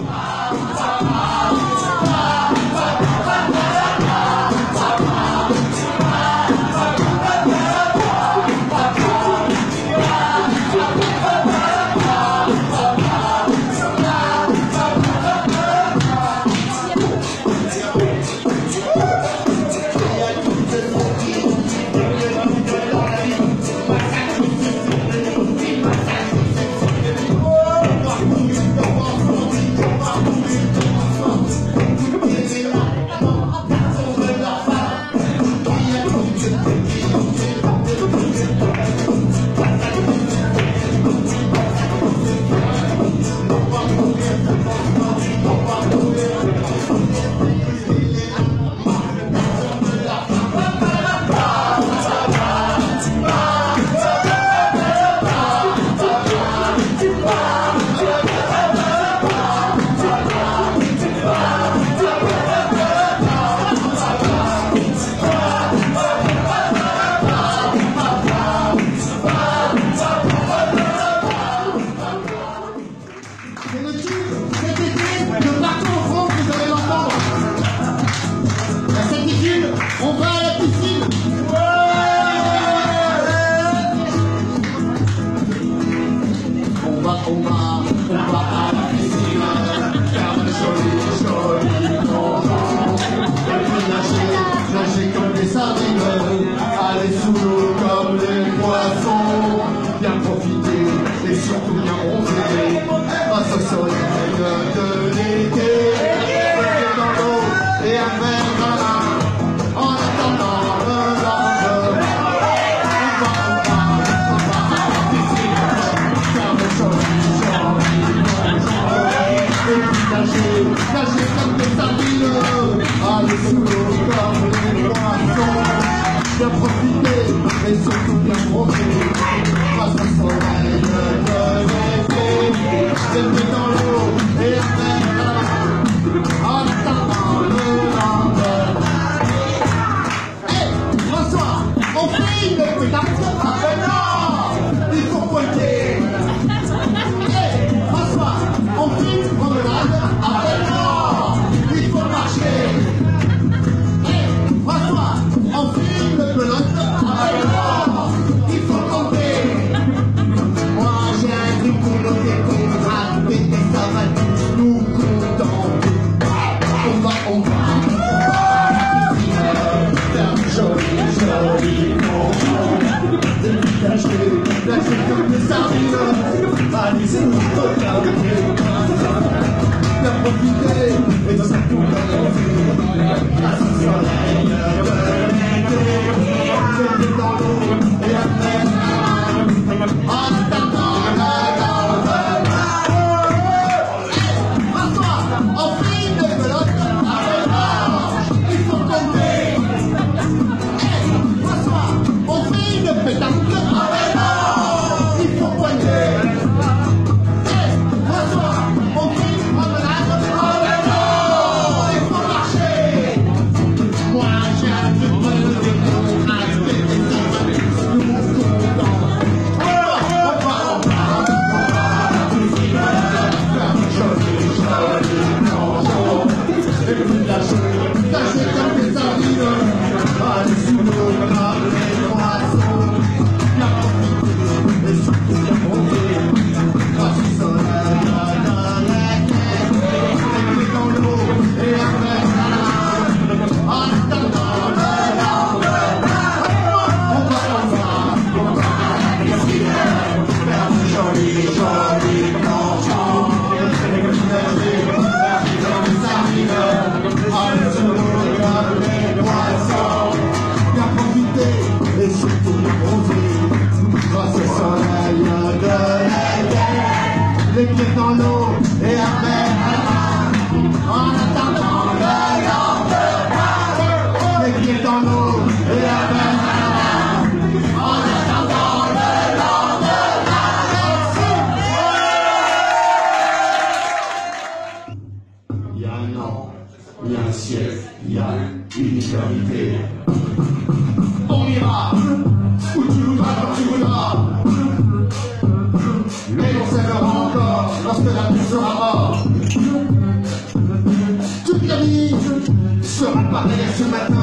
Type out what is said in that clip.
Wow, wow. comme les poissons, bien profiter, mais surtout bien profiter. est en nous et à demain. En attendant le lendemain, merci. Il y a un an, il y a un siècle, il y a une éternité. On ira où tu voudras quand tu voudras. Mais on s'aimera encore lorsque la vie sera morte. Toute la vie sera pareille ce matin.